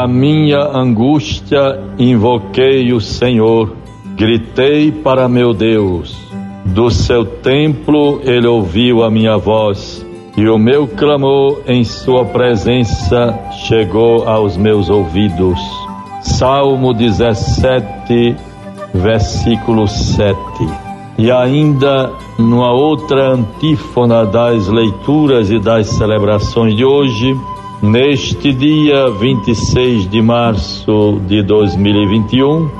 Na minha angústia invoquei o Senhor, gritei para meu Deus. Do seu templo ele ouviu a minha voz, e o meu clamor em sua presença chegou aos meus ouvidos. Salmo 17, versículo 7. E ainda numa outra antífona das leituras e das celebrações de hoje, neste dia 26 de março de 2021,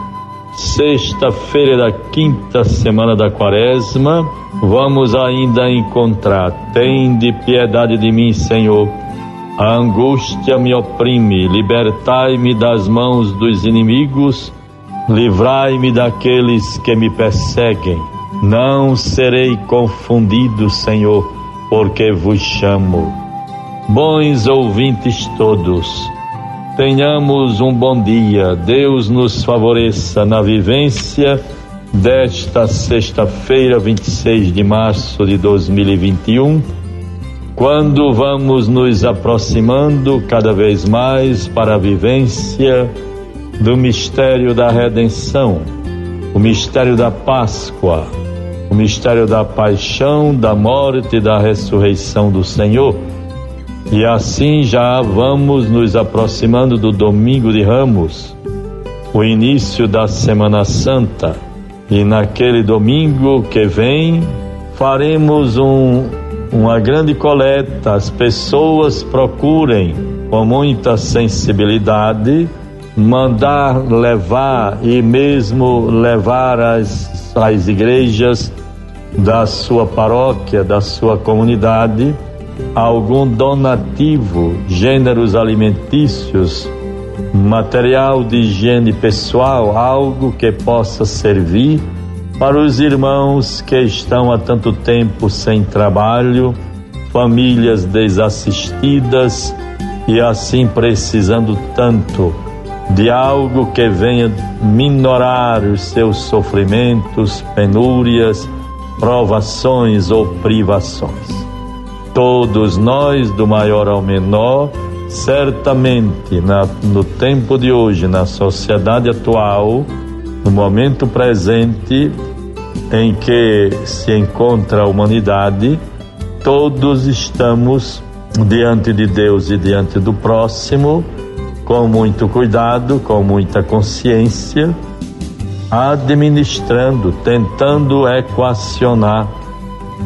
sexta-feira da quinta semana da quaresma, vamos ainda encontrar: Tende piedade de mim, Senhor. A angústia me oprime, libertai-me das mãos dos inimigos, livrai-me daqueles que me perseguem não serei confundido, Senhor, porque vos chamo. Bons ouvintes todos, tenhamos um bom dia. Deus nos favoreça na vivência desta sexta-feira, 26 de março de 2021, quando vamos nos aproximando cada vez mais para a vivência do mistério da redenção, o mistério da Páscoa o mistério da paixão, da morte e da ressurreição do Senhor. E assim já vamos nos aproximando do domingo de Ramos, o início da Semana Santa. E naquele domingo que vem, faremos um, uma grande coleta. As pessoas procurem com muita sensibilidade mandar levar e mesmo levar às, às igrejas da sua paróquia, da sua comunidade, algum donativo, gêneros alimentícios, material de higiene pessoal, algo que possa servir para os irmãos que estão há tanto tempo sem trabalho, famílias desassistidas e assim precisando tanto de algo que venha minorar os seus sofrimentos, penúrias, provações ou privações. Todos nós, do maior ao menor, certamente na, no tempo de hoje, na sociedade atual, no momento presente em que se encontra a humanidade, todos estamos diante de Deus e diante do próximo, com muito cuidado, com muita consciência administrando, tentando equacionar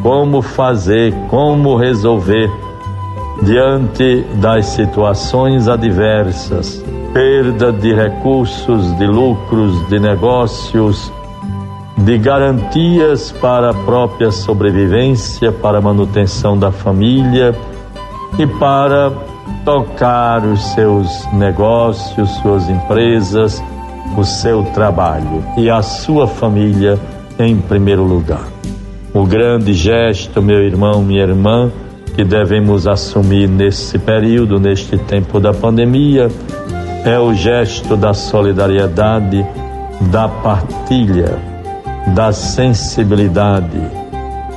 como fazer, como resolver diante das situações adversas, perda de recursos, de lucros, de negócios, de garantias para a própria sobrevivência, para a manutenção da família e para tocar os seus negócios, suas empresas o seu trabalho e a sua família em primeiro lugar. O grande gesto, meu irmão, minha irmã, que devemos assumir nesse período, neste tempo da pandemia, é o gesto da solidariedade, da partilha, da sensibilidade,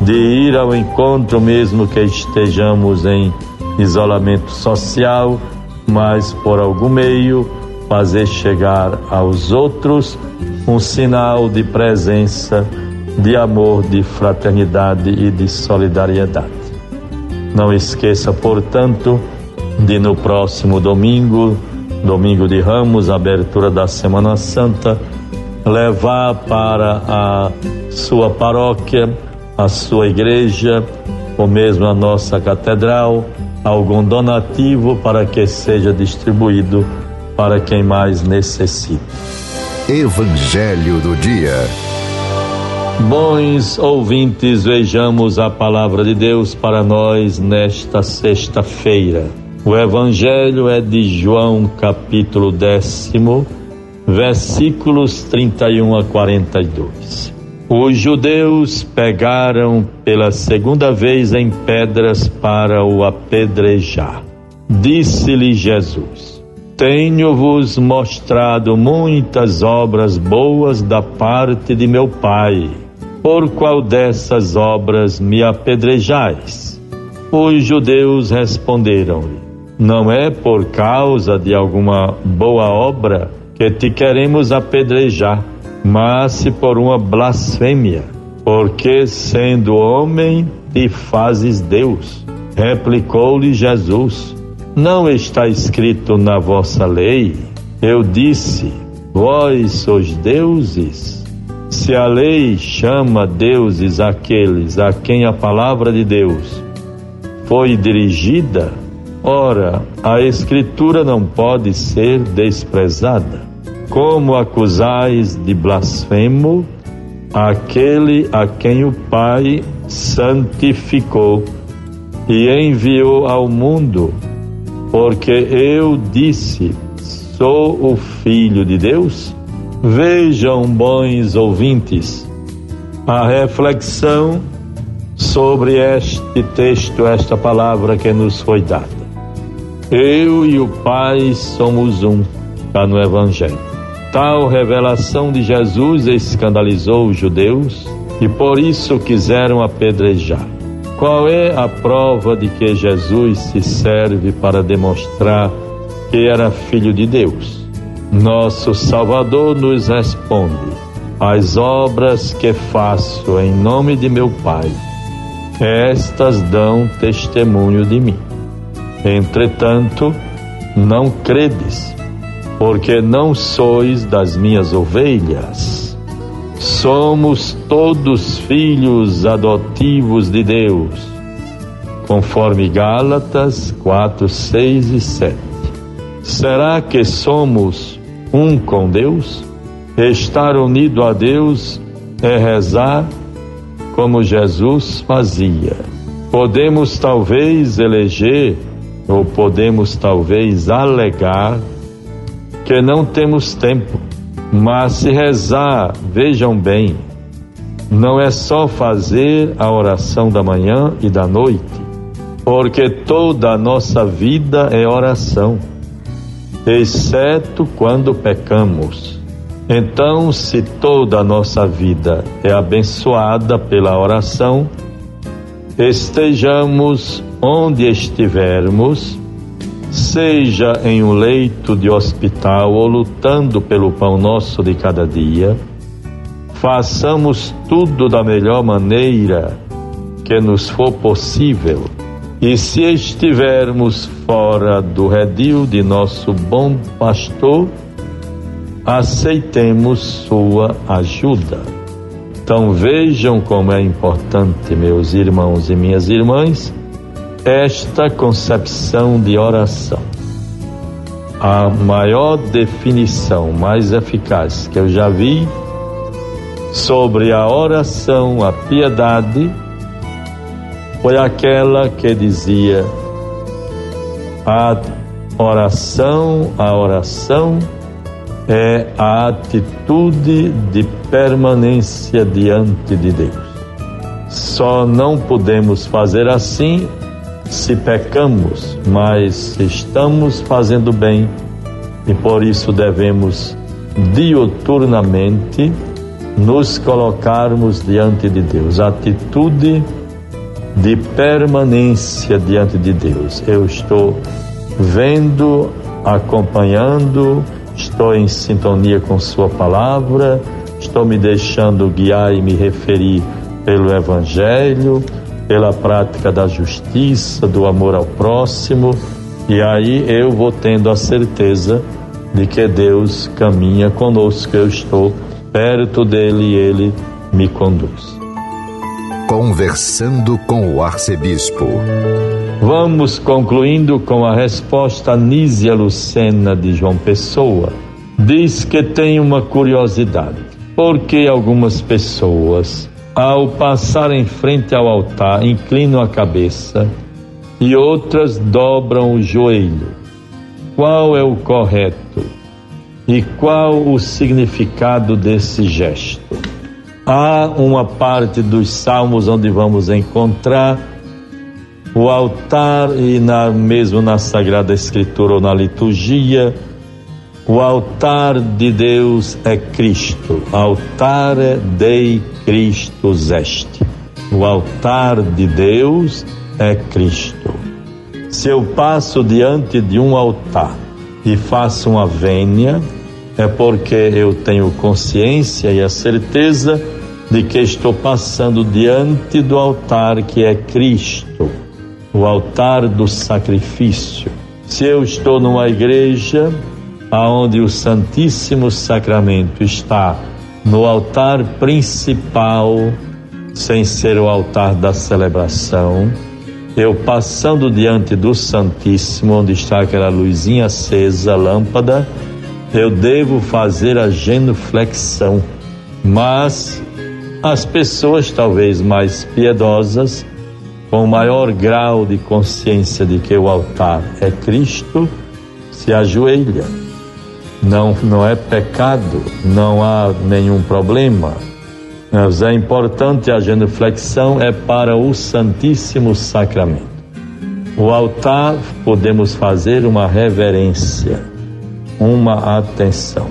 de ir ao encontro mesmo que estejamos em isolamento social, mas por algum meio fazer chegar aos outros um sinal de presença, de amor, de fraternidade e de solidariedade. Não esqueça, portanto, de no próximo domingo, domingo de Ramos, abertura da Semana Santa, levar para a sua paróquia, a sua igreja, ou mesmo a nossa catedral, algum donativo para que seja distribuído para quem mais necessita. Evangelho do Dia. Bons ouvintes, vejamos a palavra de Deus para nós nesta sexta-feira. O Evangelho é de João, capítulo décimo, versículos 31 a 42. Os judeus pegaram pela segunda vez em pedras para o apedrejar. Disse-lhe Jesus: tenho-vos mostrado muitas obras boas da parte de meu Pai. Por qual dessas obras me apedrejais? Os judeus responderam-lhe: Não é por causa de alguma boa obra que te queremos apedrejar, mas se por uma blasfêmia, porque sendo homem te fazes Deus. Replicou-lhe Jesus: Não está escrito na vossa lei? Eu disse: Vós sois deuses. Se a lei chama deuses aqueles a quem a palavra de Deus foi dirigida, ora, a Escritura não pode ser desprezada. Como acusais de blasfemo aquele a quem o Pai santificou e enviou ao mundo, porque eu disse: sou o Filho de Deus? Vejam, bons ouvintes, a reflexão sobre este texto, esta palavra que nos foi dada. Eu e o Pai somos um, está no Evangelho. Tal revelação de Jesus escandalizou os judeus e por isso quiseram apedrejar. Qual é a prova de que Jesus se serve para demonstrar que era filho de Deus? Nosso Salvador nos responde: As obras que faço em nome de meu Pai, estas dão testemunho de mim. Entretanto, não credes, porque não sois das minhas ovelhas Somos todos filhos adotivos de Deus, conforme Gálatas 4, 6 e 7. Será que somos um com Deus? Estar unido a Deus é rezar como Jesus fazia. Podemos talvez eleger ou podemos talvez alegar que não temos tempo mas se rezar, vejam bem, não é só fazer a oração da manhã e da noite, porque toda a nossa vida é oração, exceto quando pecamos. Então, se toda a nossa vida é abençoada pela oração, estejamos onde estivermos, seja em um leito de hospital ou lutando pelo pão nosso de cada dia, façamos tudo da melhor maneira que nos for possível. E se estivermos fora do redil de nosso bom pastor, aceitemos sua ajuda. Então vejam como é importante, meus irmãos e minhas irmãs, esta concepção de oração. A maior definição, mais eficaz que eu já vi sobre a oração, a piedade, foi aquela que dizia: a oração, a oração é a atitude de permanência diante de Deus. Só não podemos fazer assim se pecamos, mas estamos fazendo bem e por isso devemos diuturnamente nos colocarmos diante de Deus. Atitude de permanência diante de Deus. Eu estou vendo, acompanhando, estou em sintonia com Sua palavra, estou me deixando guiar e me referir pelo Evangelho pela prática da justiça, do amor ao próximo, e aí eu vou tendo a certeza de que Deus caminha conosco, eu estou perto dele e ele me conduz. Conversando com o arcebispo. Vamos concluindo com a resposta Nízia Lucena de João Pessoa. Diz que tem uma curiosidade. Por que algumas pessoas ao passar em frente ao altar, inclinam a cabeça e outras dobram o joelho. Qual é o correto? E qual o significado desse gesto? Há uma parte dos salmos onde vamos encontrar o altar e na, mesmo na Sagrada Escritura ou na liturgia, o altar de Deus é Cristo, altar Dei Cristo est. O altar de Deus é Cristo. Se eu passo diante de um altar e faço uma vênia, é porque eu tenho consciência e a certeza de que estou passando diante do altar que é Cristo, o altar do sacrifício. Se eu estou numa igreja aonde o Santíssimo Sacramento está no altar principal, sem ser o altar da celebração, eu passando diante do Santíssimo, onde está aquela luzinha acesa, lâmpada, eu devo fazer a genuflexão. Mas as pessoas talvez mais piedosas, com maior grau de consciência de que o altar é Cristo, se ajoelha. Não, não é pecado, não há nenhum problema. Mas é importante a genuflexão é para o Santíssimo Sacramento. O altar podemos fazer uma reverência, uma atenção.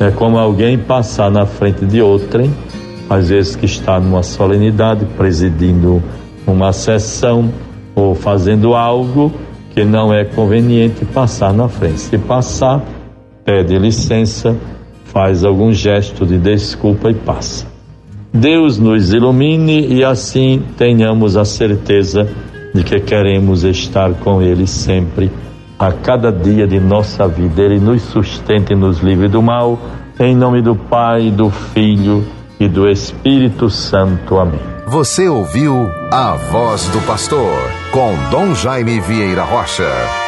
É como alguém passar na frente de outrem, às vezes que está numa solenidade, presidindo uma sessão ou fazendo algo que não é conveniente passar na frente. Se passar, pede licença, faz algum gesto de desculpa e passa. Deus nos ilumine e assim tenhamos a certeza de que queremos estar com Ele sempre, a cada dia de nossa vida. Ele nos sustente e nos livre do mal, em nome do Pai, do Filho e do Espírito Santo. Amém. Você ouviu a voz do pastor com Dom Jaime Vieira Rocha.